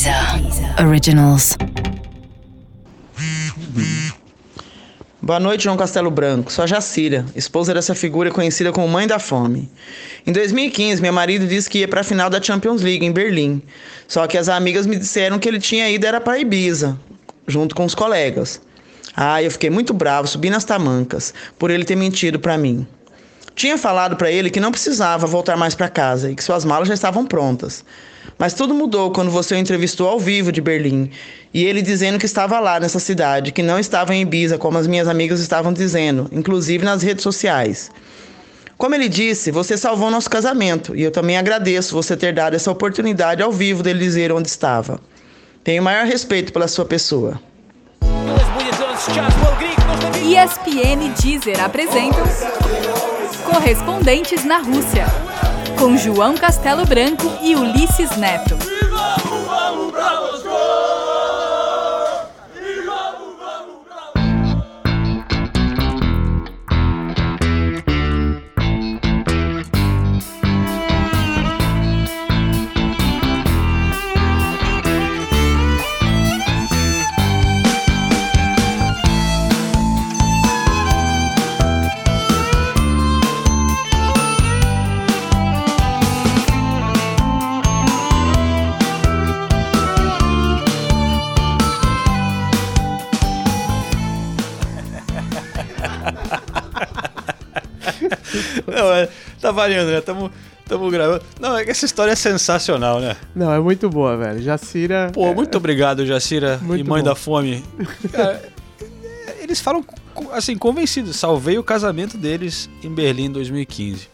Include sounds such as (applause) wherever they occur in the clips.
Deezer Originals. Boa noite, João Castelo Branco. Sou a Jacira, esposa dessa figura conhecida como Mãe da Fome. Em 2015, meu marido disse que ia para a final da Champions League em Berlim. Só que as amigas me disseram que ele tinha ido era para Ibiza, junto com os colegas. Ah, eu fiquei muito bravo, subi nas tamancas, por ele ter mentido para mim. Tinha falado para ele que não precisava voltar mais para casa e que suas malas já estavam prontas. Mas tudo mudou quando você o entrevistou ao vivo de Berlim e ele dizendo que estava lá nessa cidade, que não estava em Ibiza como as minhas amigas estavam dizendo, inclusive nas redes sociais. Como ele disse, você salvou nosso casamento e eu também agradeço você ter dado essa oportunidade ao vivo dele dizer onde estava. Tenho o maior respeito pela sua pessoa. ESPN Deezer apresentam Correspondentes na Rússia, com João Castelo Branco e Ulisses Neto. Tá valendo, né? Tamo, tamo gravando. Não, é que essa história é sensacional, né? Não, é muito boa, velho. Jacira. Pô, é- muito obrigado, Jacira Muito e Mãe bom. da Fome. (laughs) Cara, eles falam, assim, convencidos. Salvei o casamento deles em Berlim em 2015.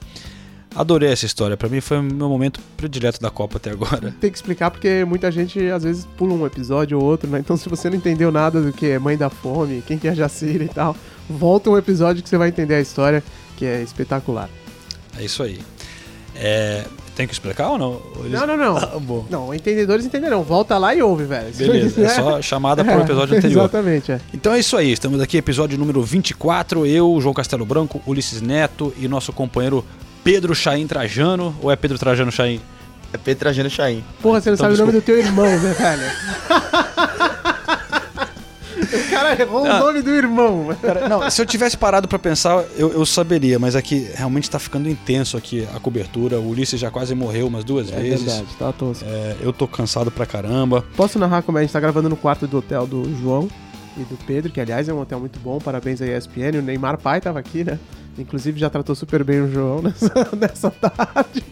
Adorei essa história. Pra mim foi o meu momento predileto da Copa até agora. Tem que explicar porque muita gente às vezes pula um episódio ou outro, né? Então se você não entendeu nada do que é Mãe da Fome, quem que é Jacira e tal, volta um episódio que você vai entender a história, que é espetacular. É isso aí. É, tem que explicar ou não? Eles- Não, não, não. (laughs) Ah, bom. Não, entendedores entenderão. Volta lá e ouve, velho. Beleza, é só (laughs) chamada pro episódio anterior. Exatamente, é. Então é isso aí, estamos aqui, episódio número 24. Eu, João Castelo Branco, Ulisses Neto e nosso companheiro Pedro Chaim Trajano. Ou é Pedro Trajano Chaim? É Petrajano Chaim. Porra, você não Então, sabe o nome do teu irmão, né, velho? (laughs) o cara errou Ah. o nome do irmão. Cara, não, se eu tivesse parado pra pensar, eu, eu saberia, mas aqui realmente tá ficando intenso aqui a cobertura. O Ulisses já quase morreu umas duas É vezes. verdade, tá tosco. É, eu tô cansado pra caramba. Posso narrar como é? A gente tá gravando no quarto do hotel do João e do Pedro, que aliás é um hotel muito bom, parabéns à ESPN. O Neymar pai tava aqui, né? Inclusive já tratou super bem o João nessa, (laughs) nessa tarde.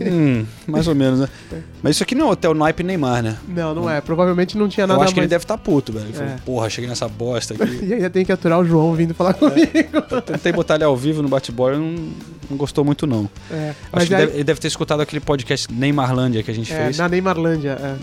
Hum, mais ou menos, né? (laughs) Mas isso aqui não é hotel naipe Neymar, né? Não, não é. Provavelmente não tinha nada eu acho que ele mais. deve estar puto, velho. Ele falou, É. porra, cheguei nessa bosta aqui. (laughs) E ainda tem que aturar o João vindo falar comigo. Tentei botar ele ao vivo no bate-bola, não, não gostou muito, não. É, Acho mas que aí- deve- ele deve ter escutado aquele podcast Neymarlândia que a gente É, fez. na Neymarlândia, é.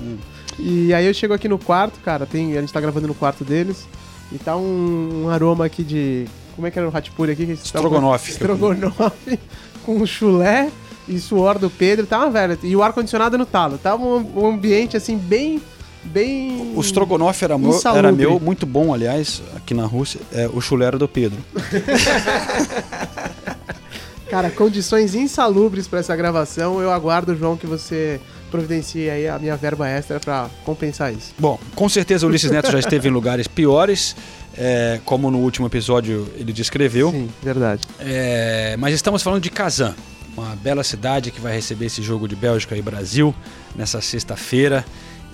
E aí eu chego aqui no quarto, cara, tem, a gente tá gravando no quarto deles, e tá um, um aroma aqui de... Como é que era o Hatipuri aqui? Que Estrogonofe. Estrogonofe, (laughs) com chulé e suor do Pedro, tá uma velha. E o ar-condicionado no talo. Tava um, um ambiente, assim, bem... Bem... O Strogonoff era, meu, era meu, muito bom, aliás, aqui na Rússia. É, o chulé era do Pedro. (laughs) Cara, condições insalubres pra essa gravação. Eu aguardo, João, que você providencie aí a minha verba extra pra compensar isso. Bom, com certeza o Ulisses Neto já esteve em lugares piores, é, como no último episódio ele descreveu. Sim, verdade. É, mas estamos falando de Kazan, uma bela cidade que vai receber esse jogo de Bélgica e Brasil nessa sexta-feira.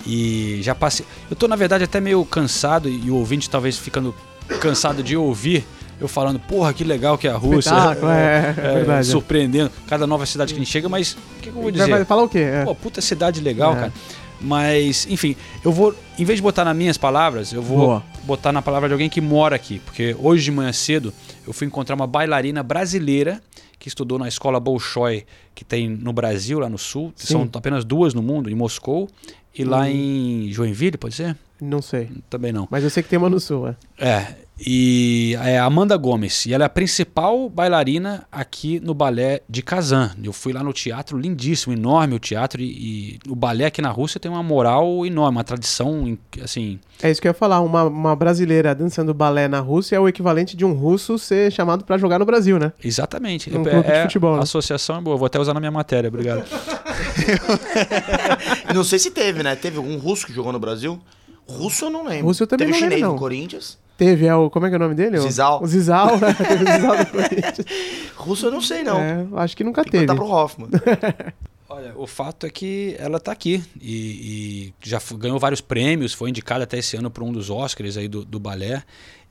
E já passei. Eu tô, na verdade, até meio cansado, e o ouvinte talvez ficando cansado de ouvir eu falando, porra, que legal que é a Rússia. Espetáculo, é, é verdade. Surpreendendo cada nova cidade que a gente chega, mas o que, eu vou dizer? vai falar o quê? É. Pô, puta cidade legal, É. cara. Mas, enfim, eu vou, em vez de botar nas minhas palavras, eu vou Boa. botar na palavra de alguém que mora aqui. Porque hoje de manhã cedo eu fui encontrar uma bailarina brasileira que estudou na escola Bolshoi, que tem no Brasil, lá no sul. Sim. São apenas duas no mundo, em Moscou e lá em Joinville, pode ser? Não sei. Também não. Mas eu sei que tem uma no sul, é. É, e é a Amanda Gomes, e ela é a principal bailarina aqui no balé de Kazan. Eu fui lá no teatro, lindíssimo, enorme o teatro, e, e o balé aqui na Rússia tem uma moral enorme, uma tradição, assim, É isso que eu ia falar. Uma, uma brasileira dançando balé na Rússia é o equivalente de um russo ser chamado pra jogar no Brasil, né? exatamente. Um É- clube de é- futebol, né? A associação é boa, vou até usar na minha matéria, obrigado. E (laughs) não sei se teve, né? Teve algum russo que jogou no Brasil? Russo eu não lembro. Russo eu também teve não chinês lembro, no não. Corinthians. Teve, é o. Como é que é o nome dele? O- Zizal. O Zizal, né? (laughs) Teve o Zizal do Corinthians. Russo eu não sei, não. É, acho que nunca Tem teve. perguntar pro Hoffman. (laughs) Olha, o fato é que ela está aqui e, e já ganhou vários prêmios, foi indicada até esse ano para um dos Oscars aí do, do balé.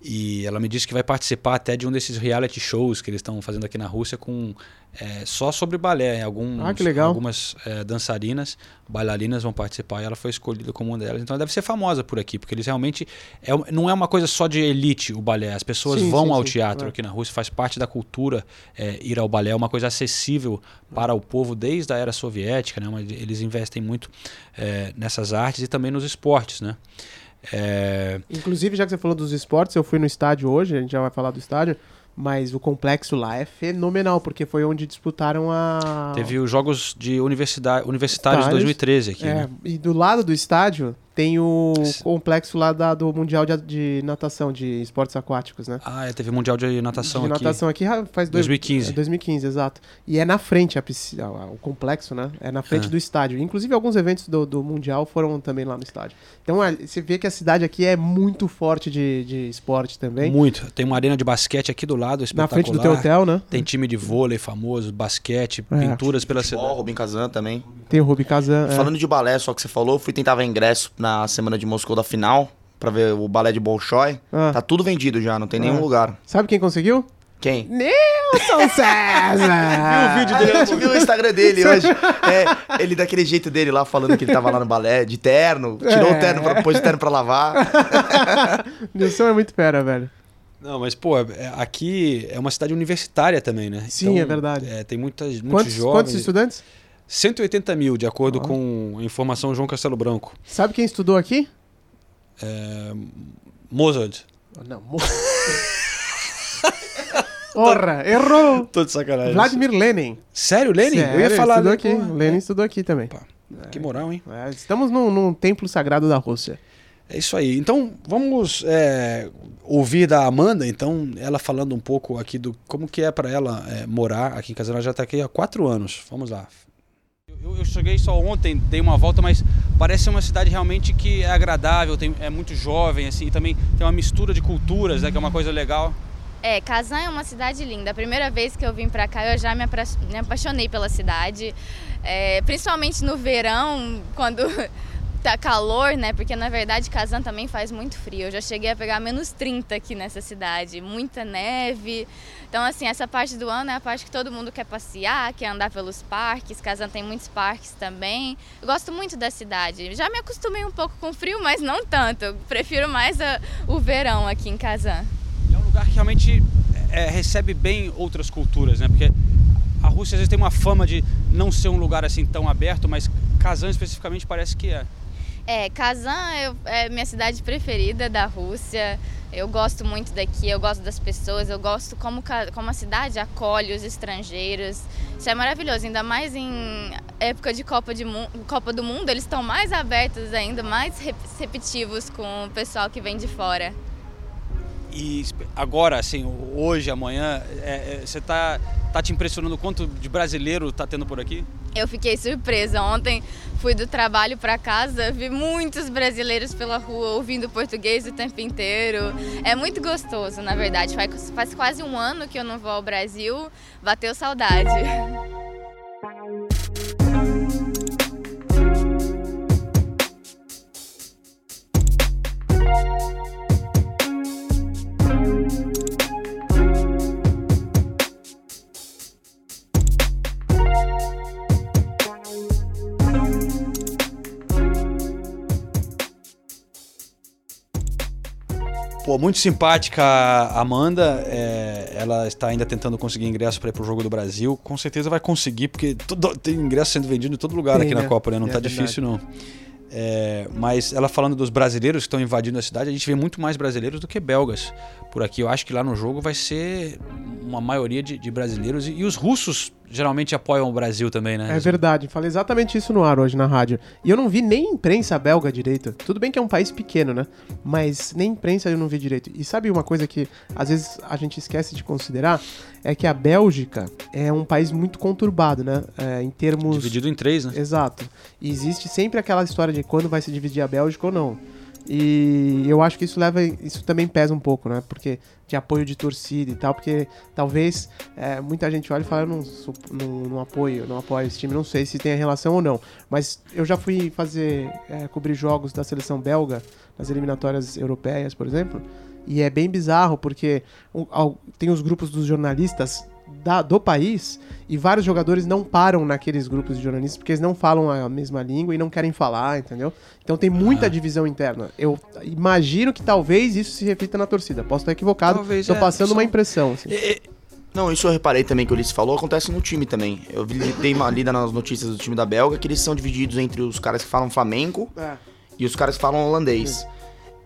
E ela me disse que vai participar até de um desses reality shows que eles estão fazendo aqui na Rússia com é, só sobre balé. Alguns, Ah, que legal. Algumas é, dançarinas, bailarinas vão participar e ela foi escolhida como uma delas. Então ela deve ser famosa por aqui, porque eles realmente. É, não é uma coisa só de elite o balé. As pessoas Sim, vão sim, ao sim. teatro É. aqui na Rússia, faz parte da cultura é, ir ao balé, é uma coisa acessível para o povo desde a era soviética, né? Eles investem muito é, nessas artes e também nos esportes, né? É, Inclusive, já que você falou dos esportes, eu fui no estádio hoje, a gente já vai falar do estádio, mas o complexo lá é fenomenal, porque foi onde disputaram a. teve os jogos de universidade, universitários de Estádios. 2013 aqui, É, né? e do lado do estádio tem o complexo lá da- do Mundial de, de Natação, de esportes aquáticos, né? Ah, é, teve Mundial de Natação de aqui. natação aqui ah, faz dois, 2015. é 2015, exato. E é na frente a piscina, o complexo, né? É na frente Ah. do estádio. Inclusive, alguns eventos do, do Mundial foram também lá no estádio. Então, é, você vê que a cidade aqui é muito forte de, de esporte também. Muito. Tem uma arena de basquete aqui do lado, Na frente do teu hotel, né? Tem time de vôlei famoso, basquete, É. pinturas pela Futebol, cidade. Rubim Kazan também. Tem o Rubi Kazan. é. Falando de balé, só que você falou, fui tentar ingresso na semana de Moscou da final, pra ver o balé de Bolshoi. Ah. Tá tudo vendido já, não tem nenhum Ah. lugar. Sabe quem conseguiu? Quem? Nilson (laughs) César! vídeo dele, a gente viu o Instagram dele hoje. É, ele daquele jeito dele lá, falando que ele tava lá no balé, de terno, tirou É. o terno, pra, pôs o terno pra lavar. (laughs) Nilson é muito fera, velho. Não, mas, pô, é- aqui é uma cidade universitária também, né? Sim, é verdade. é, tem muitas, muitos Quantos, jovens. quantos estudantes? 180 mil, de acordo com a informação João Castelo Branco. Sabe quem estudou aqui? É, Mozart. Não, mo... (laughs) Porra, errou! Tô de sacanagem. Vladimir Lenin. Sério, Lenin? Sério, Eu ia falar. estudou aqui. Pô, Lenin estudou aqui também. Pá, Que moral, hein? É, estamos num, num templo sagrado da Rússia. É isso aí. Então, vamos é, ouvir da Amanda, então, ela falando um pouco aqui do como que é para ela é, morar aqui em Casana. Ela já tá aqui há quatro anos. Vamos lá. Eu, eu cheguei só ontem, dei uma volta, mas parece uma cidade realmente que é agradável, tem, é muito jovem, assim, e também tem uma mistura de culturas, né, que é uma coisa legal. É, Kazan é uma cidade linda. A primeira vez que eu vim pra cá, eu já me, apra- me apaixonei pela cidade. É, principalmente no verão, (laughs) quando tá calor, né? Porque na verdade Kazan também faz muito frio. Eu já cheguei a pegar menos 30 aqui nessa cidade, muita neve. Então, assim, essa parte do ano é a parte que todo mundo quer passear, quer andar pelos parques. Kazan tem muitos parques também. Eu gosto muito da cidade. Já me acostumei um pouco com frio, mas não tanto. Eu prefiro mais a- o verão aqui em Kazan. É um lugar que realmente é, recebe bem outras culturas, né? Porque a Rússia às vezes tem uma fama de não ser um lugar assim tão aberto, mas Kazan especificamente parece que é. É, Kazan eu- é minha cidade preferida da Rússia. Eu gosto muito daqui, eu gosto das pessoas, eu gosto como, como a cidade acolhe os estrangeiros. Isso é maravilhoso, ainda mais em época de Copa, de Copa do Mundo, eles estão mais abertos ainda, mais receptivos com o pessoal que vem de fora. E agora, assim, hoje, amanhã, é, é, você tá, tá te impressionando o quanto de brasileiro tá tendo por aqui? Eu fiquei surpresa. Ontem fui do trabalho para casa, vi muitos brasileiros pela rua ouvindo português o tempo inteiro. É muito gostoso, na verdade. Faz, faz quase um ano que eu não vou ao Brasil, bateu saudade. (laughs) Pô, muito simpática a Amanda. é, ela está ainda tentando conseguir ingresso para ir pro Jogo do Brasil. Com certeza vai conseguir, porque tudo- tem ingresso sendo vendido em todo lugar Tem, aqui na né? Copa, né? Não É tá verdade. difícil, não. É, mas ela falando dos brasileiros que estão invadindo a cidade, a gente vê muito mais brasileiros do que belgas por aqui. Eu acho que lá no jogo vai ser uma maioria de, de brasileiros e, e os russos geralmente apoiam o Brasil também, né? É verdade, falei exatamente isso no ar hoje na rádio. E eu não vi nem imprensa belga direito. Tudo bem que é um país pequeno, né? Mas nem imprensa eu não vi direito. E sabe uma coisa que às vezes a gente esquece de considerar? É que a Bélgica é um país muito conturbado, né? É, em termos. Dividido em três, né? Exato. E existe sempre aquela história de quando vai se dividir a Bélgica ou não. E eu acho que isso leva. Isso também pesa um pouco, né? Porque de apoio de torcida e tal, porque talvez é, muita gente olha e fala, eu não, não, não apoio, não apoio esse time, não sei se tem relação ou não. Mas eu já fui fazer, é, cobrir jogos da seleção belga, nas eliminatórias europeias, por exemplo, e é bem bizarro, porque tem os grupos dos jornalistas da- do país e vários jogadores não param naqueles grupos de jornalistas porque eles não falam a mesma língua e não querem falar, entendeu? Então tem muita divisão interna. Eu imagino que talvez isso se reflita na torcida. Posso estar equivocado, Talvez, tô é, passando só- uma impressão. assim. Não, isso eu reparei também que o Ulisses falou, acontece no time também. Eu vi, dei uma lida nas notícias do time da Belga que eles são divididos entre os caras que falam flamenco É. e os caras que falam holandês.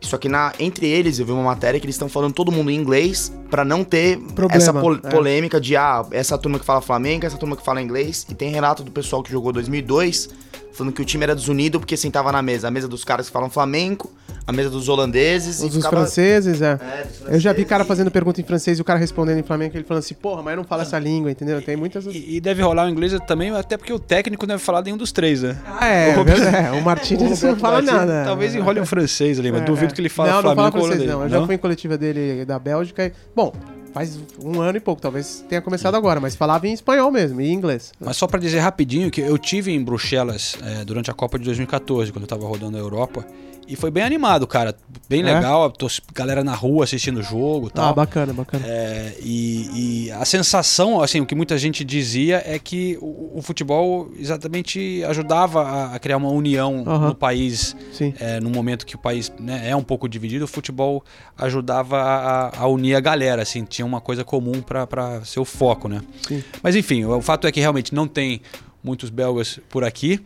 Só que na, entre eles eu vi uma matéria que eles estão falando todo mundo em inglês pra não ter Problema, essa pol- é. polêmica de ah, essa turma que fala flamengo, essa turma que fala inglês. E tem relato do pessoal que jogou 2002 falando que o time era desunido porque sentava na mesa. A mesa dos caras que falam flamenco, a mesa dos holandeses Os e dos ficava... franceses, é. É, dos Eu já vi franceses cara e- fazendo pergunta em francês e o cara respondendo em flamengo, ele falando assim, porra, mas eu não falo essa língua, entendeu? Tem muitas. E, e deve rolar o inglês também, até porque o técnico não deve falar nenhum dos três, né? Ah, é, O Roberto- é, o Martínez não fala Martins, nada. Talvez enrole um francês ali, mas É, duvido é. Que ele fale não, Flamengo não fala francês, holandês. não. Eu já fui em coletiva dele da Bélgica. e- Bom, faz um ano e pouco, talvez tenha começado agora, mas falava em espanhol mesmo, e em inglês. Mas só pra dizer rapidinho que eu tive em Bruxelas é, durante a Copa de 2014, quando eu tava rodando a Europa, e foi bem animado, cara. Bem É? legal, a galera na rua assistindo o jogo e tal. Ah, bacana, bacana. É, e, e a sensação, assim, o que muita gente dizia é que o, o futebol exatamente ajudava a, a criar uma união Aham. no país. Sim. É, no momento que o país né, é um pouco dividido, o futebol ajudava a, a unir a galera, assim, tinha uma coisa comum para ser o foco, né? Sim. Mas enfim, o fato é que realmente não tem muitos belgas por aqui.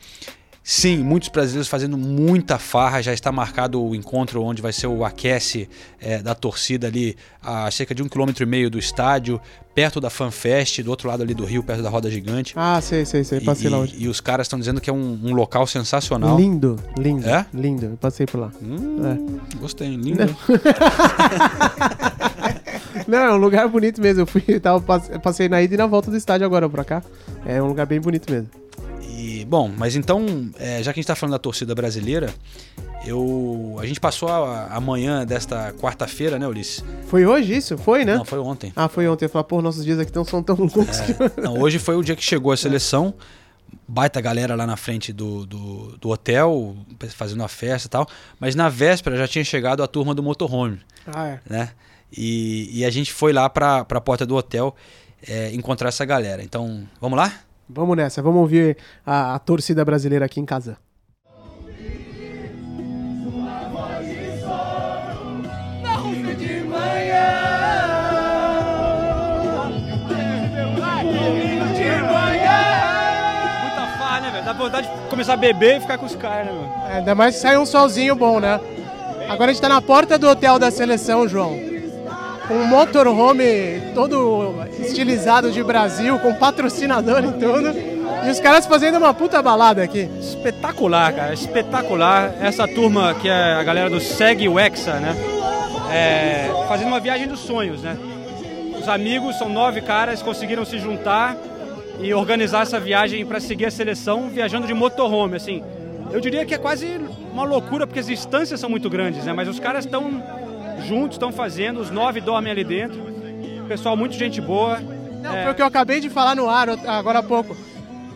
Sim, muitos brasileiros fazendo muita farra. Já está marcado o encontro onde vai ser o aquece é, da torcida ali a cerca de um quilômetro e meio do estádio, perto da FanFest, do outro lado ali do rio, perto da Roda Gigante. Ah, sei, sei, sei. E, Passei lá e- hoje. e os caras estão dizendo que é um, um local sensacional. Lindo, lindo. É? Lindo, eu passei por lá. Hum, Gostei, lindo. (laughs) Não, é um lugar bonito mesmo. Eu fui, tava, passe- passei na ida e na volta do estádio agora pra cá. É um lugar bem bonito mesmo. Bom, mas então, é, já que a gente tá falando da torcida brasileira, eu. A gente passou a, a manhã desta quarta-feira, né, Ulisses? Foi hoje isso? Foi, né? Não, foi ontem. Ah, foi ontem. Eu falei, pô, nossos dias aqui não são tão longos que... Não, hoje foi o dia que chegou a (laughs) seleção. Baita galera lá na frente do, do, do hotel, fazendo a festa e tal. Mas na véspera já tinha chegado a turma do motorhome, Ah, é. né? E, e a gente foi lá pra, pra porta do hotel é, encontrar essa galera. Então, vamos lá? Vamos nessa, vamos ouvir a, a torcida brasileira aqui em casa. Né, velho? Dá vontade de começar a beber e ficar com os caras, né, meu? É, ainda mais que sai um solzinho bom, né? Agora a gente tá na porta do hotel da seleção, João. Um motorhome todo estilizado de Brasil, com patrocinador e tudo. E os caras fazendo uma puta balada aqui. Espetacular, cara, espetacular. Essa turma que é a galera do Segue o Hexa, né? É, fazendo uma viagem dos sonhos, né? Os amigos, são nove caras, conseguiram se juntar e organizar essa viagem para seguir a seleção viajando de motorhome, assim. Eu diria que é quase uma loucura porque as distâncias são muito grandes, né? Mas os caras estão juntos, estão fazendo, os nove dormem ali dentro. Pessoal, muito gente boa. Não, É. foi o que eu acabei de falar no ar agora há pouco.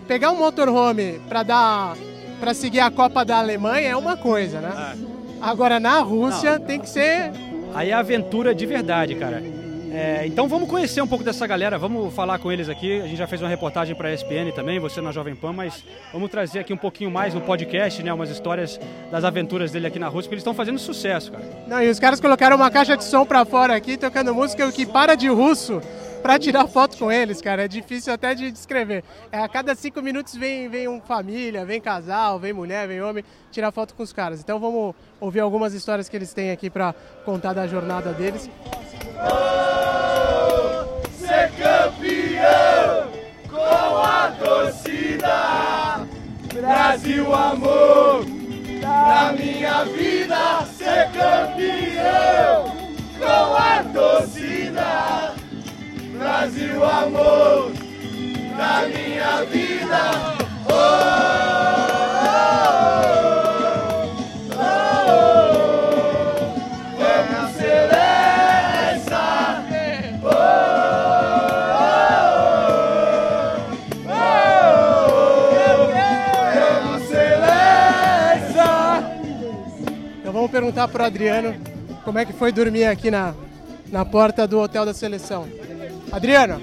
Pegar um motorhome pra dar. para seguir a Copa da Alemanha é uma coisa, né? Agora na Rússia tem que ser. Aí é aventura de verdade, cara. É, então vamos conhecer um pouco dessa galera, vamos falar com eles aqui. A gente já fez uma reportagem para a ESPN também, você na Jovem Pan, mas vamos trazer aqui um pouquinho mais no podcast, né, umas histórias das aventuras dele aqui na Rússia, porque eles estão fazendo sucesso, cara. Não, e os caras colocaram uma caixa de som pra fora aqui, tocando música, que para de russo pra tirar foto com eles, cara, é difícil até de descrever. É, a cada cinco minutos vem, vem um família, vem casal, vem mulher, vem homem, tirar foto com os caras. Então vamos ouvir algumas histórias que eles têm aqui pra contar da jornada deles. Ser campeão com a torcida. Brasil, amor, na minha vida. Ser campeão com a torcida. Brasil, amor, na minha vida. Oh, oh, oh. Então vamos perguntar pro Adriano como é que foi dormir aqui na, na porta do hotel da seleção. Adriano,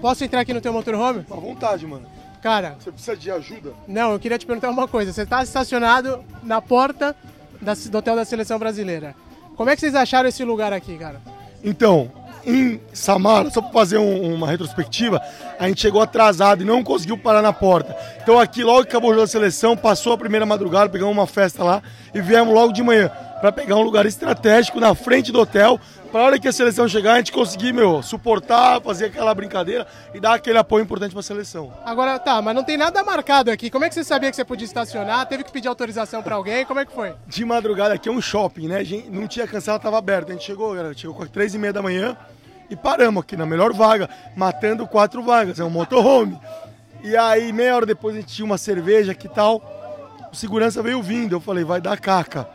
posso entrar aqui no teu motorhome? À vontade, mano. Cara, Você precisa de ajuda? não, eu queria te perguntar uma coisa. Você está estacionado na porta da- do hotel da seleção brasileira. Como é que vocês acharam esse lugar aqui, cara? Então, em Samara, só para fazer um- uma retrospectiva, a gente chegou atrasado e não conseguiu parar na porta. Então aqui, logo que acabou o jogo da seleção, passou a primeira madrugada, pegamos uma festa lá e viemos logo de manhã para pegar um lugar estratégico na frente do hotel, para hora que a seleção chegar, a gente conseguir, meu, suportar, fazer aquela brincadeira e dar aquele apoio importante para a seleção. Agora, tá, mas não tem nada marcado aqui. Como é que você sabia que você podia estacionar? Teve que pedir autorização pra alguém? Como é que foi? De madrugada aqui é um shopping, né? A gente não tinha cancela, tava aberto. A gente chegou, galera, chegou com três e meia da manhã e paramos aqui na melhor vaga, matando quatro vagas, é um motorhome. E aí, meia hora depois, a gente tinha uma cerveja que tal. O segurança veio vindo, eu falei, vai dar caca.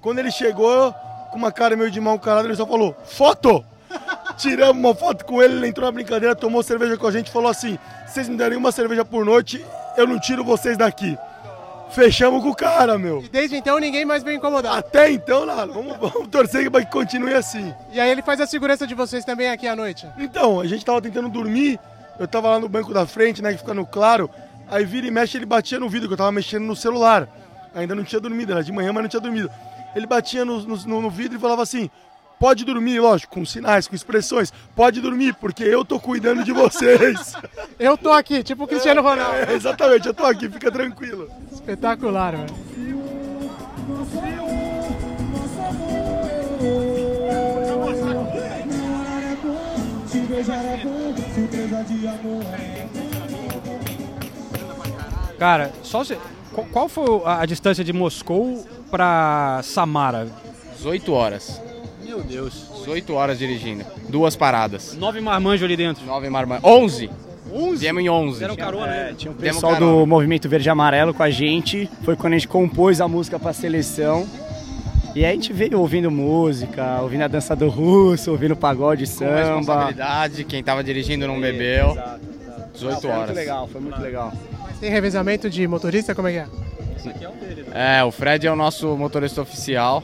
Quando ele chegou, com uma cara meio de mal carado, ele só falou, foto! Tiramos uma foto com ele, ele entrou na brincadeira, tomou cerveja com a gente e falou assim: vocês me derem uma cerveja por noite, eu não tiro vocês daqui. Fechamos com o cara, meu. E desde então ninguém mais veio incomodar. Até então, nada. Vamos, vamos torcer para que continue assim. E aí ele faz a segurança de vocês também aqui à noite. Então, a gente tava tentando dormir, eu tava lá no banco da frente, né, que fica no claro. Aí vira e mexe, ele batia no vidro, que eu tava mexendo no celular. Ainda não tinha dormido, era de manhã, mas não tinha dormido. Ele batia no, no, no vidro e falava assim: pode dormir, lógico, com sinais, com expressões, pode dormir, porque eu tô cuidando de vocês. (laughs) Eu tô aqui, tipo o Cristiano Ronaldo. É, exatamente, eu tô aqui, fica tranquilo. Espetacular, velho. Cara, só se... qual- foi a distância de Moscou pra Samara? 18 horas. Meu Deus. 18 horas dirigindo. Duas paradas. Nove marmanjos ali dentro. Nove marmanjos. 11. 11? Viemos em 11. Deram carona, né? Tinha o Demos pessoal carona. do Movimento Verde e Amarelo com a gente. Foi quando a gente compôs a música pra seleção. E aí a gente veio ouvindo música, ouvindo a dança do russo, ouvindo pagode Com samba. responsabilidade, quem tava dirigindo não bebeu. 18 Foi horas. muito legal, foi muito legal. Tem revezamento de motorista? Como é que é? É, o Fred é o nosso motorista oficial.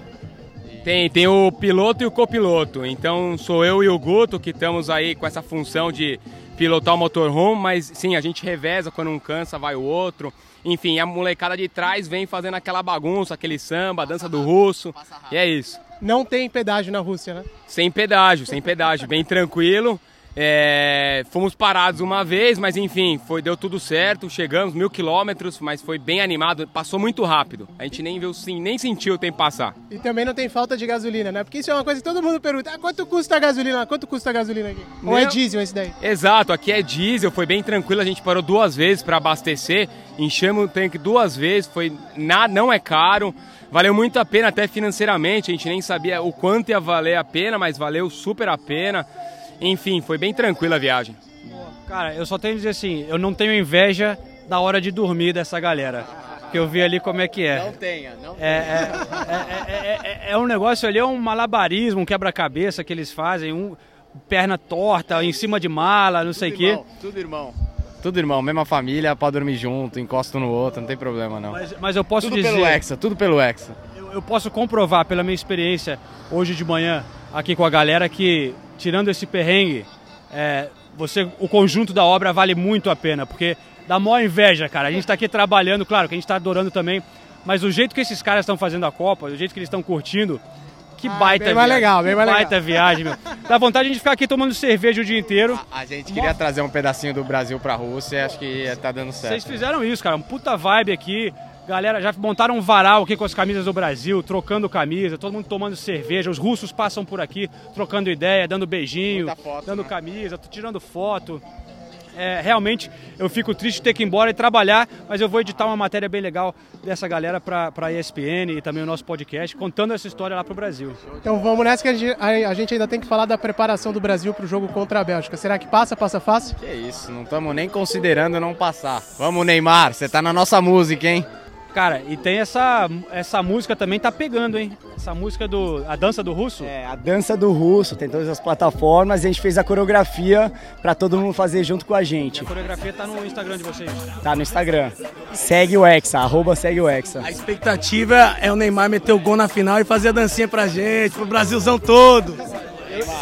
Tem, tem o piloto e o copiloto. Então sou eu e o Guto que estamos aí com essa função de pilotar o motorhome, mas sim, a gente reveza quando um cansa, vai o outro. Enfim, a molecada de trás vem fazendo aquela bagunça, aquele samba, dança do russo. E é isso. Não tem pedágio na Rússia, né? Sem pedágio, sem pedágio, bem tranquilo. É, fomos parados uma vez, mas enfim, foi, deu tudo certo. Chegamos mil quilômetros, mas foi bem animado. Passou muito rápido. A gente nem viu, sim, nem sentiu o tempo passar. E também não tem falta de gasolina, né? Porque isso é uma coisa que todo mundo pergunta. Ah, quanto custa a gasolina? Quanto custa a gasolina aqui? Ou é Não. diesel esse daí? Exato, aqui é diesel, foi bem tranquilo, a gente parou duas vezes para abastecer, enchemos o tanque duas vezes, foi na, não é caro, valeu muito a pena até financeiramente, a gente nem sabia o quanto ia valer a pena, mas valeu super a pena. Enfim, foi bem tranquila a viagem. Cara, eu só tenho que dizer assim, eu não tenho inveja da hora de dormir dessa galera. Que eu vi ali como é que é. Não tenha, não É, é, é, é, é- é um negócio ali, é um malabarismo, um quebra-cabeça que eles fazem, um perna torta, em cima de mala, não sei o quê. Tudo irmão. Tudo irmão, mesma família, pode dormir junto, encosta um no outro, não tem problema não. Mas, mas eu posso tudo dizer... pelo Hexa, tudo pelo Hexa. Eu, eu posso comprovar pela minha experiência hoje de manhã aqui com a galera que, tirando esse perrengue, é, você, o conjunto da obra vale muito a pena, porque dá maior inveja, cara. A gente está aqui trabalhando, claro que a gente está adorando também, mas o jeito que esses caras estão fazendo a Copa, o jeito que eles estão curtindo, Que baita bem mais viagem. legal, bem mais que legal. Baita viagem, meu. Dá vontade de ficar aqui tomando cerveja o dia inteiro. A gente queria trazer um pedacinho do Brasil pra Rússia, acho que tá dando certo. Vocês fizeram isso, cara. Um puta vibe aqui. Galera, já montaram um varal aqui com as camisas do Brasil, trocando camisa, todo mundo tomando cerveja. Os russos passam por aqui, trocando ideia, dando beijinho, dando camisa, tirando foto. É, realmente, eu fico triste de ter que ir embora e trabalhar, mas eu vou editar uma matéria bem legal dessa galera pra, pra ESPN e também o nosso podcast, contando essa história lá pro Brasil. Então vamos nessa que a gente, a- a gente ainda tem que falar da preparação do Brasil pro jogo contra a Bélgica. Será que passa? Passa fácil? Que isso, não estamos nem considerando não passar. Vamos, Neymar, você tá na nossa música, hein? Cara, e tem essa, essa música também tá pegando, hein? Essa música do. A dança do russo? É, a dança do russo, tem todas as plataformas e a gente fez a coreografia pra todo mundo fazer junto com a gente. A coreografia tá no Instagram de vocês. Tá no Instagram. Segue o Hexa, arroba segue o Hexa. A expectativa é o Neymar meter o gol na final e fazer a dancinha pra gente, pro Brasilzão todo.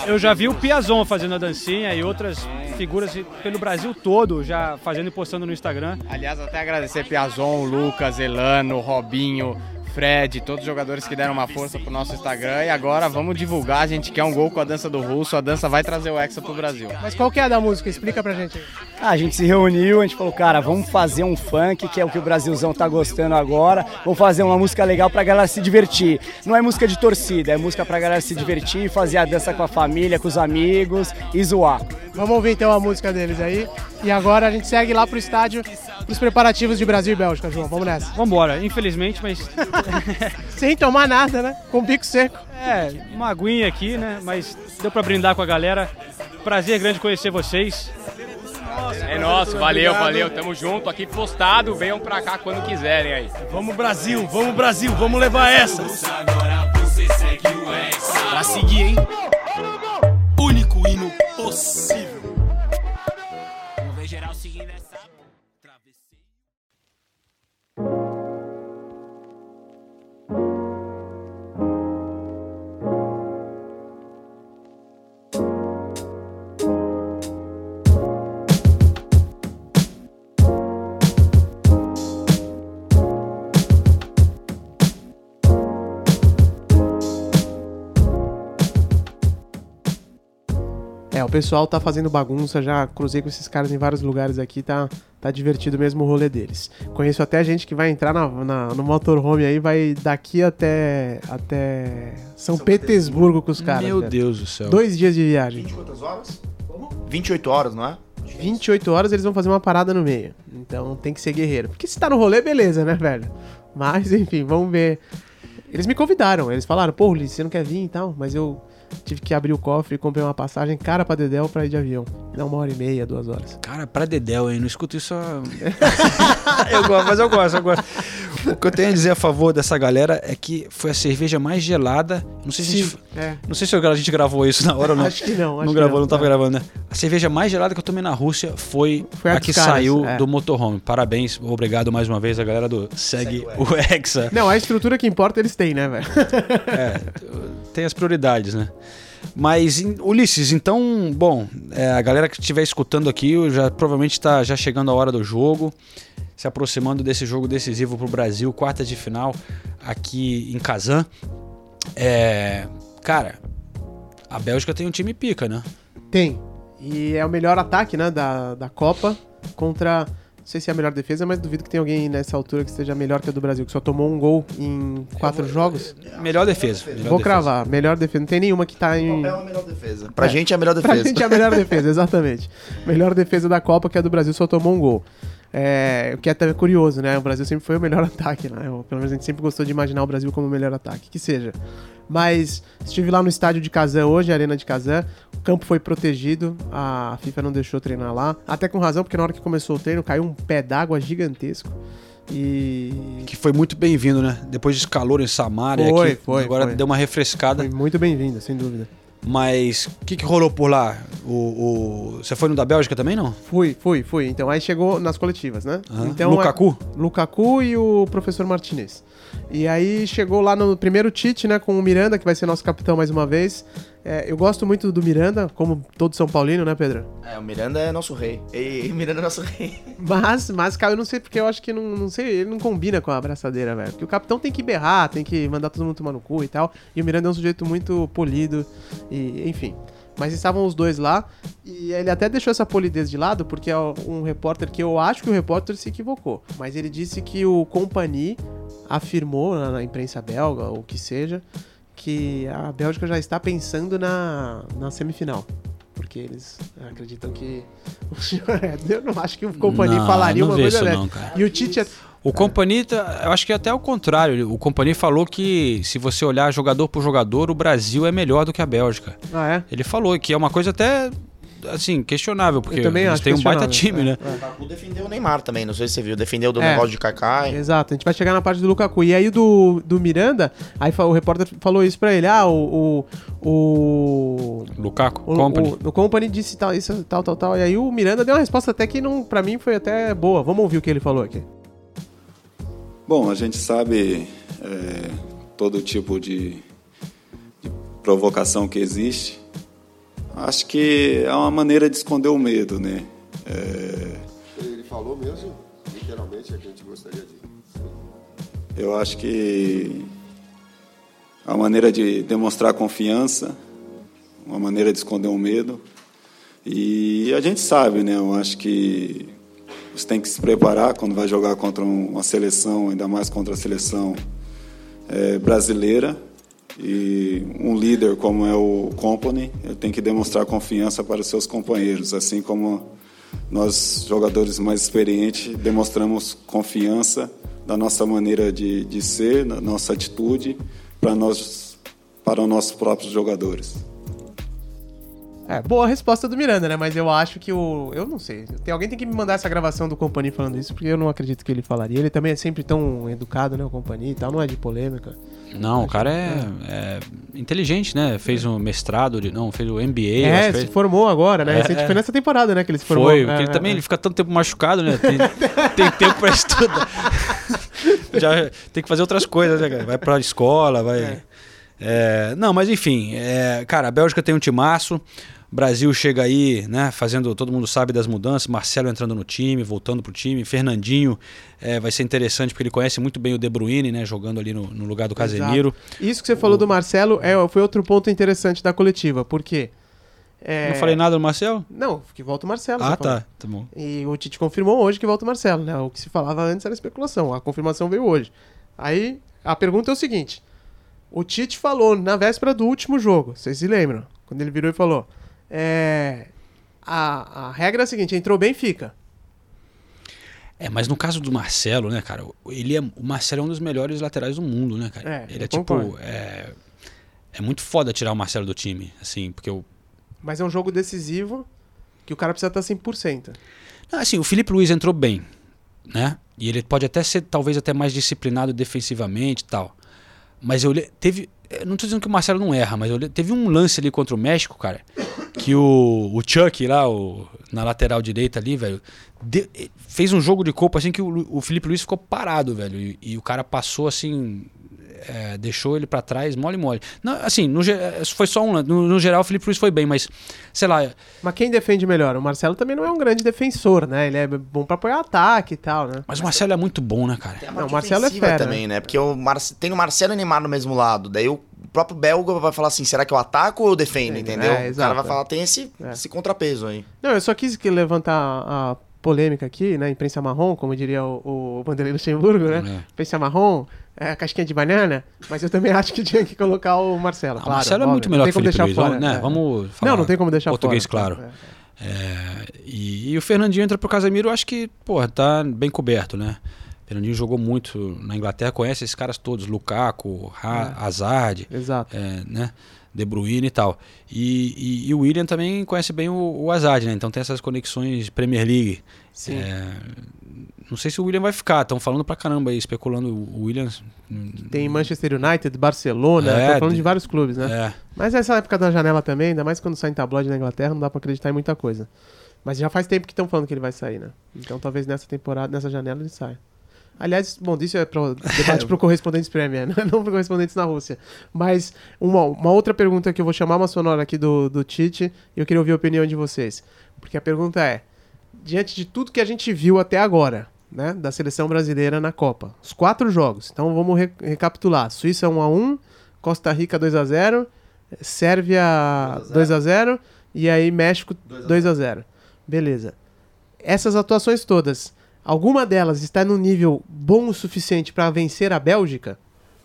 Eu já vi o Piazon fazendo a dancinha e outras figuras pelo Brasil todo já fazendo e postando no Instagram. Aliás, até agradecer Piazon, Lucas, Elano, Robinho, Fred, todos os jogadores que deram uma força pro nosso Instagram. E agora vamos divulgar, a gente quer um gol com a dança do Russo, a dança vai trazer o Hexa pro Brasil. Mas qual que é a da música? Explica pra gente. Ah, a gente se reuniu, a gente falou, cara, vamos fazer um funk, que é o que o Brasilzão tá gostando agora. Vamos fazer uma música legal pra galera se divertir. Não é música de torcida, é música pra galera se divertir, fazer a dança com a família, com os amigos e zoar. Vamos ouvir então a música deles aí. E agora a gente segue lá pro estádio os preparativos de Brasil e Bélgica, João. Vamos nessa. Vambora, infelizmente, mas. (laughs) Sem tomar nada, né? Com o bico seco. É, uma aguinha aqui, né? Mas deu pra brindar com a galera. Prazer grande conhecer vocês. É nosso, valeu, valeu. Tamo junto aqui postado. Venham pra cá quando quiserem aí. Vamos Brasil, vamos Brasil, vamos levar essa. Pra seguir, hein? Único hino possível. É, o pessoal tá fazendo bagunça, já cruzei com esses caras em vários lugares aqui, tá, tá divertido mesmo o rolê deles. Conheço até gente que vai entrar na, na- no motorhome aí, vai daqui até, até São, Petersburgo com os caras. Meu. Deus do céu. Dois dias de viagem. Quantas horas? 28 horas, não é? 28 horas eles vão fazer uma parada no meio. Então tem que ser guerreiro. Porque se tá no rolê, beleza, né, velho? Mas, enfim, vamos ver. Eles me convidaram, eles falaram, pô, Ulisses, você não quer vir e tal? Mas eu tive que abrir o cofre e comprei uma passagem cara pra Dedéu pra ir de avião. Dá uma hora e meia, duas horas. Cara, pra Dedéu, hein? Não escuto isso há... (laughs) eu gosto, mas eu gosto, eu gosto. O que eu tenho a dizer a favor dessa galera é que foi a cerveja mais gelada. Não sei se, a gente, Sim, é. não, sei se a gente gravou isso na hora ou não. Acho que não, acho não que gravou, não, não, tava é. gravando, né? A cerveja mais gelada que eu tomei na Rússia foi, Foi a a, que caras, saiu é. do motorhome. Parabéns, obrigado mais uma vez a galera do Segue, o Hexa. Não, a estrutura que importa eles têm, né, velho? É, tem as prioridades, né? Mas, Ulisses, então, bom, é, a galera que estiver escutando aqui já provavelmente está já chegando a hora do jogo, se aproximando desse jogo decisivo para o Brasil, quartas de final aqui em Kazan. É, cara, a Bélgica tem um time pica, né? Tem. E é o melhor ataque, né, da, da Copa contra. Não sei se é a melhor defesa, mas duvido que tenha alguém nessa altura que seja melhor que a do Brasil, que só tomou um gol em quatro jogos. Melhor defesa. melhor Vou defesa. cravar, melhor defesa. Não tem nenhuma que tá em. É a melhor defesa. Pra gente é a melhor Pra defesa. gente é a melhor defesa, exatamente. (laughs) Melhor defesa da Copa, que a do Brasil só tomou um gol. É, o que é até curioso, né? O Brasil sempre foi o melhor (laughs) ataque, né? Ou Pelo menos a gente sempre gostou de imaginar o Brasil como o melhor ataque, que seja. Mas estive lá no estádio de Kazan hoje, a Arena de Kazan. O campo foi protegido, a FIFA não deixou treinar lá. Até com razão, porque na hora que começou o treino caiu um pé d'água gigantesco. E. Que foi muito bem-vindo, né? Depois desse calor em Samária Foi, aqui, foi, agora foi. deu uma refrescada. Foi muito bem-vindo, sem dúvida. Mas o que, que rolou por lá? O, o- Você foi no da Bélgica também, não? Fui, fui, fui. Então aí chegou nas coletivas, né? Aham. Então, Lukaku? é- Lukaku e o professor Martinez. E aí chegou lá no primeiro Tite, né? Com o Miranda, que vai ser nosso capitão mais uma vez. É, eu gosto muito do Miranda, como todo São Paulino, né, Pedro? É, o Miranda é nosso rei. Ei, (laughs) Miranda é nosso rei. Mas, mas, cara, eu não sei porque eu acho que não, não sei, ele não combina com a abraçadeira, velho. Porque o capitão tem que berrar, tem que mandar todo mundo tomar no cu e tal. E o Miranda é um sujeito muito polido e, enfim. Mas estavam os dois lá e ele até deixou essa polidez de lado porque é um repórter que eu acho que o repórter se equivocou. Mas ele disse que o Compagnie afirmou na, na imprensa belga, ou o que seja, que a Bélgica já está pensando na, na semifinal. Porque eles acreditam que. (laughs) Eu não acho que o Compagnie Não, falaria não uma coisa dessa. E o Tite. é- O Company, tá- eu acho que é até o contrário. O Company falou que se você olhar jogador por jogador, o Brasil é melhor do que a Bélgica. Ah, é? Ele falou que é uma coisa até assim, questionável, porque também eles acho têm um baita time, né? é, O Lukaku defendeu o Neymar também, não sei se você viu. Defendeu do É. negócio de Kaká. Exato, a gente vai chegar na parte do Lukaku. E aí do, do Miranda, aí o repórter falou isso pra ele. Ah, o. o, o Lukaku, o, Company. O, o Company disse tal, isso, tal, tal, tal. E aí o Miranda deu uma resposta até que não, pra mim foi até boa. Vamos ouvir o que ele falou aqui. Bom, a gente sabe é, todo tipo de, de provocação que existe. Acho que é uma maneira de esconder o medo, né? É, Ele falou mesmo, literalmente, é que a gente gostaria de. eu acho que é uma maneira de demonstrar confiança, uma maneira de esconder o medo. E a gente sabe, né? Eu acho que você tem que se preparar quando vai jogar contra um- uma seleção, ainda mais contra a seleção eh, brasileira. E um líder como é o Company, ele tem que demonstrar confiança para os seus companheiros, assim como nós, jogadores mais experientes, demonstramos confiança da nossa maneira de, de ser, da nossa atitude para nós, para os nossos próprios jogadores. É, boa resposta do Miranda, né? Mas eu acho que o. Eu não sei. Tem, alguém tem que me mandar essa gravação do Company falando isso, porque eu não acredito que ele falaria. Ele também é sempre tão educado, né? O Company e tal, não é de polêmica. Não, o cara é, é inteligente, né? Fez um mestrado, de, não, fez o MBA. É, que se fez- formou agora, né? É, Recente- é. Foi nessa temporada, né? Que ele se formou. Foi, É, porque ele é, também é. ele fica tanto tempo machucado, né? Tem, (laughs) tem tempo pra estudar. (laughs) Já tem que fazer outras coisas, né, cara? Vai pra escola, vai. Não, mas enfim, cara, a Bélgica tem um timaço. O Brasil chega aí, né, fazendo, todo mundo sabe das mudanças, Marcelo entrando no time, voltando pro time, Fernandinho, é, vai ser interessante porque ele conhece muito bem o De Bruyne, né, jogando ali no, no lugar do Casemiro. Isso que você falou do Marcelo é, foi outro ponto interessante da coletiva, porque. é, Não falei nada do Marcelo? Não, que volta o Marcelo. Ah, tá, tá bom. E o Tite confirmou hoje que volta o Marcelo, né? O que se falava antes era especulação. A confirmação veio hoje. Aí a pergunta é o seguinte: o Tite falou na véspera do último jogo, vocês se lembram? Quando ele virou e falou: é, a, a regra é a seguinte: entrou bem, fica. É, mas no caso do Marcelo, né, cara, ele é, o Marcelo é um dos melhores laterais do mundo, né, cara? É, ele é tipo. É, é muito foda tirar o Marcelo do time, assim, porque o. Mas é um jogo decisivo que o cara precisa estar 100%. Não, assim, o Felipe Luiz entrou bem, né? E ele pode até ser, talvez, até mais disciplinado defensivamente e tal. Mas eu teve. Não tô dizendo que o Marcelo não erra, mas eu teve um lance ali contra o México, cara, que o, o Chuck lá, o, na lateral direita ali, velho, de- fez um jogo de corpo assim que o, o Felipe Luiz ficou parado, velho. E, e o cara passou assim. É, deixou ele pra trás, mole, mole. Não, assim, no, ge- foi só um. No, no geral, o Felipe Luiz foi bem, mas, sei lá, Mas quem defende melhor? O Marcelo também não é um grande defensor, né? Ele é bom pra apoiar ataque e tal, né? Mas o Marcelo é muito bom, né, cara? Não, o Marcelo é fera. também, né? Porque o Marce- tem o Marcelo e o Neymar no mesmo lado. Daí o próprio Belga vai falar assim: será que eu ataco ou eu defendo? Entendeu? É, o cara vai é. falar: tem esse, É. esse contrapeso aí. Não, eu só quis que levantar a polêmica aqui, né? Imprensa marrom, como diria o, o Vanderlei Luxemburgo, né? Imprensa marrom, é, casquinha de banana, mas eu também (laughs) acho que tinha que colocar o Marcelo. Ah, claro, Marcelo é óbvio, muito melhor que o Felipe Luiz. fora, né? é. Vamos falar Não, não tem como deixar português, fora. claro. É, e, e o Fernandinho entra pro Casemiro, eu acho que, porra, tá bem coberto, né? Fernandinho jogou muito na Inglaterra, conhece esses caras todos, Lukaku, Ha- É. Hazard, Exato. é, né? De Bruyne e tal. E, e- e o William também conhece bem o, o Hazard, né? Então tem essas conexões de Premier League. Sim. É, não sei se o William vai ficar, estão falando pra caramba aí, especulando o Williams. Tem Manchester United, Barcelona, É, falando de- de vários clubes, né? É. Mas essa época da janela também, ainda mais quando sai em tabloide na Inglaterra, não dá pra acreditar em muita coisa. Mas já faz tempo que estão falando que ele vai sair, né? Então talvez nessa temporada, nessa janela ele saia. Aliás, bom, isso é para (laughs) debate para o Correspondentes Premier, né? (laughs) não para Correspondentes na Rússia. Mas uma, uma outra pergunta que eu vou chamar uma sonora aqui do, do Tite e eu queria ouvir a opinião de vocês. Porque a pergunta é, diante de tudo que a gente viu até agora, né, da seleção brasileira na Copa, os quatro jogos, então vamos re recapitular. Suíça 1x1, Costa Rica 2x0, Sérvia 2x0 e aí México 2x0. Beleza. Essas atuações todas, alguma delas está no nível bom o suficiente para vencer a Bélgica?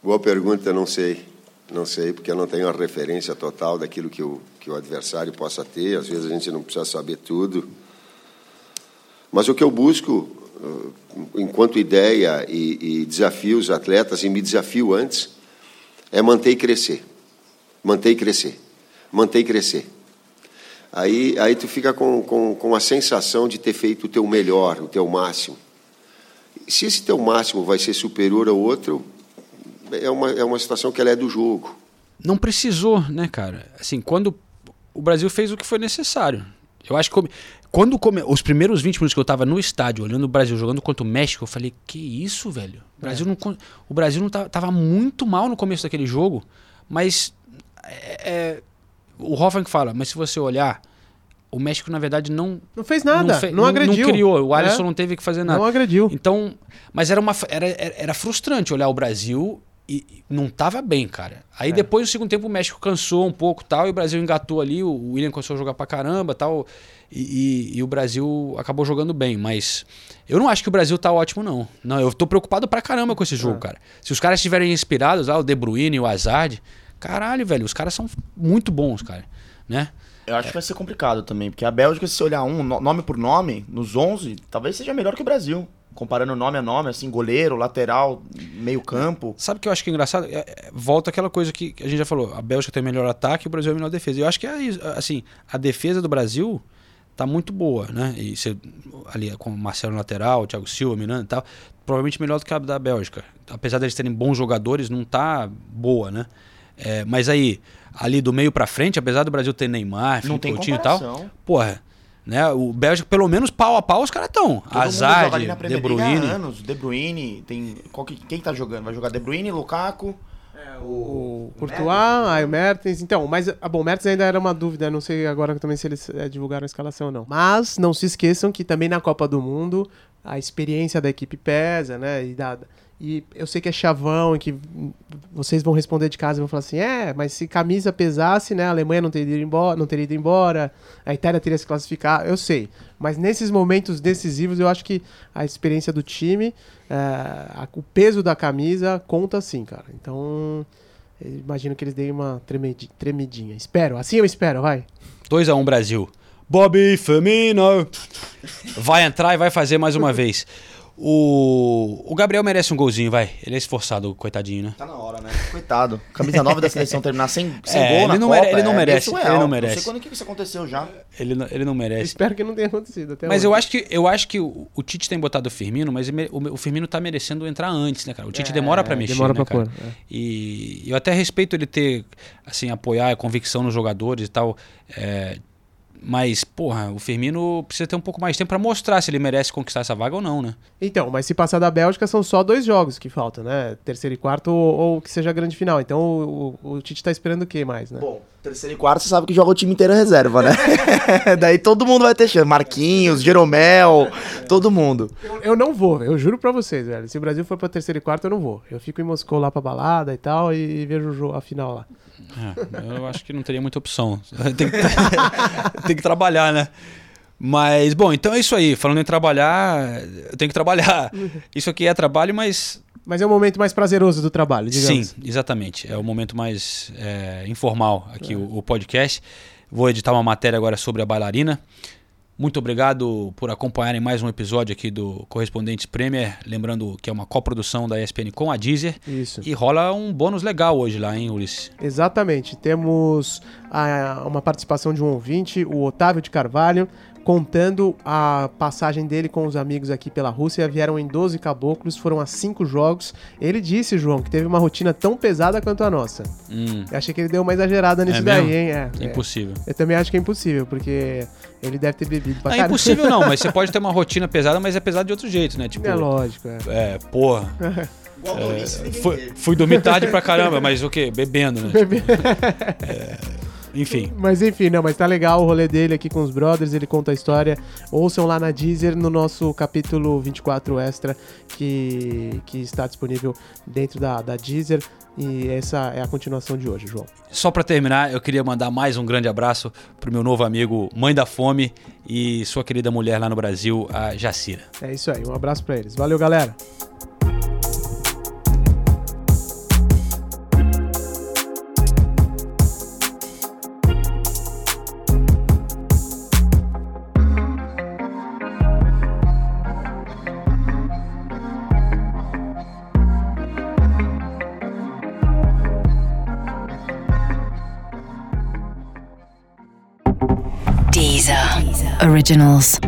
Boa pergunta, não sei. Não sei, porque eu não tenho a referência total daquilo que o, que o adversário possa ter. Às vezes a gente não precisa saber tudo. Mas o que eu busco, uh, enquanto ideia e, e desafio os atletas, e me desafio antes, é manter e crescer. Manter e crescer. Manter e crescer. Aí, aí tu fica com, com, com a sensação de ter feito o teu melhor, o teu máximo. Se esse teu máximo vai ser superior ao outro, é uma, é uma situação que ela é do jogo. Não precisou, né, cara? Assim, quando o Brasil fez o que foi necessário. Eu acho que quando come, os primeiros 20 minutos que eu estava no estádio olhando o Brasil jogando contra o México, eu falei: "Que isso, velho? O Brasil é. não o Brasil não tava, tava, muito mal no começo daquele jogo, mas é, é, o Hoffman fala, mas se você olhar, o México, na verdade, não. Não fez nada, não, fe, não, não agrediu. Não criou, o Alisson é. não teve que fazer nada. Não agrediu. Então. Mas era, uma, era, era frustrante olhar o Brasil e não tava bem, cara. Aí é. depois, no segundo tempo, o México cansou um pouco tal, e o Brasil engatou ali, o William começou a jogar pra caramba tal, e, e, e, o Brasil acabou jogando bem. Mas eu não acho que o Brasil tá ótimo, não. Não, eu tô preocupado pra caramba com esse jogo, é. cara. Se os caras estiverem inspirados, lá, o De Bruyne e o Hazard, caralho, velho, os caras são muito bons, cara, né? Eu acho é. que vai ser complicado também, porque a Bélgica, se você olhar um nome por nome, nos 11, talvez seja melhor que o Brasil comparando nome a nome, assim, goleiro, lateral, meio campo. Sabe o que eu acho que é engraçado? É, é, volta aquela coisa que a gente já falou, a Bélgica tem melhor ataque e o Brasil é melhor defesa. Eu acho que, é, assim, a defesa do Brasil tá muito boa, né? E você, ali com o Marcelo lateral, o Thiago Silva, Miranda e tal, provavelmente melhor do que a da Bélgica. Apesar deles terem bons jogadores, não tá boa, né? É, mas aí, ali do meio para frente, apesar do Brasil ter Neymar, Felipe Coutinho e tal, porra, né? O Bélgica, pelo menos pau a pau, os caras estão. Hazard, De Bruyne. anos, De Bruyne, tem qual que, quem tá jogando? Vai jogar De Bruyne, Lukaku, é, o, o Courtois, aí o Mertens. Então, mas a bom, o Mertens ainda era uma dúvida, não sei agora também se eles é, divulgaram a escalação ou não. Mas não se esqueçam que também na Copa do Mundo a experiência da equipe pesa, né? E da, e eu sei que é chavão e que vocês vão responder de casa e vão falar assim: é, mas se camisa pesasse, né? A Alemanha não teria ido embora, não teria ido embora, a Itália teria se classificar. Eu sei. Mas nesses momentos decisivos, eu acho que a experiência do time, é, a, o peso da camisa conta sim, cara. Então, imagino que eles deem uma tremedinha. Espero, assim eu espero, vai. 2x1 um Brasil. Bobby Firmino vai entrar e vai fazer mais uma vez. O, o Gabriel merece um golzinho, vai. Ele é esforçado, coitadinho, né? Tá na hora, né? Coitado. Camisa nova da seleção terminar sem, (laughs) sem é, gol ele na não Copa, mere, ele não é merece. surreal. Ele não merece. Não sei quando que isso aconteceu já. Ele não, ele não merece. espero que não tenha acontecido até Mas hoje. eu acho que, eu acho que o, o Tite tem botado o Firmino, mas o, o Firmino tá merecendo entrar antes, né, cara? O Tite É, demora pra mexer, demora né, pra cara? pôr, é. E eu até respeito ele ter, assim, apoiar a convicção nos jogadores e tal. Mas, porra, o Firmino precisa ter um pouco mais de tempo pra mostrar se ele merece conquistar essa vaga ou não, né? Então, mas se passar da Bélgica, são só dois jogos que faltam, né? Terceiro e quarto ou, ou que seja a grande final. Então o, o, o Tite tá esperando o quê mais, né? Bom, terceiro e quarto você sabe que joga o time inteiro reserva, né? (laughs) Daí todo mundo vai ter chance. Marquinhos, Jeromel, todo mundo. Eu, eu não vou, eu juro pra vocês, velho. Se o Brasil for pra terceiro e quarto, eu não vou. Eu fico em Moscou lá pra balada e tal e, e vejo o jogo, a final lá. É, eu acho que não teria muita opção. (laughs) Tem que, (laughs) tem que trabalhar, né? Mas, bom, então é isso aí. Falando em trabalhar, eu tenho que trabalhar. Isso aqui é trabalho, mas. Mas é o momento mais prazeroso do trabalho, digamos. Sim, exatamente. É o momento mais é, informal aqui, é. o, o podcast. Vou editar uma matéria agora sobre a bailarina. Muito obrigado por acompanharem mais um episódio aqui do Correspondentes Premier. Lembrando que é uma coprodução da ESPN com a Deezer. Isso. E rola um bônus legal hoje lá, hein, Ulisses? Exatamente. Temos a, uma participação de um ouvinte, o Otávio de Carvalho, contando a passagem dele com os amigos aqui pela Rússia, vieram em 12 caboclos, foram a 5 jogos. Ele disse, João, que teve uma rotina tão pesada quanto a nossa. Hum. Eu achei que ele deu uma exagerada nisso É daí, mesmo? hein? É, É impossível. Eu também acho que é impossível, porque ele deve ter bebido pra Não, é caramba. impossível não, mas você (laughs) pode ter uma rotina pesada, mas é pesado de outro jeito, né? Tipo, É lógico, é. É, porra. É, fui, fui dormir tarde pra caramba, mas o quê? Bebendo, né? (laughs) Bebe- É, enfim. Mas enfim, não, mas tá legal o rolê dele aqui com os brothers, ele conta a história. Ouçam lá na Deezer no nosso capítulo 24 extra que, que está disponível dentro da, da Deezer. E essa é a continuação de hoje, João. Só pra terminar, eu queria mandar mais um grande abraço pro meu novo amigo Mãe da Fome e sua querida mulher lá no Brasil, a Jacira. É isso aí, um abraço pra eles. Valeu, galera. Originals.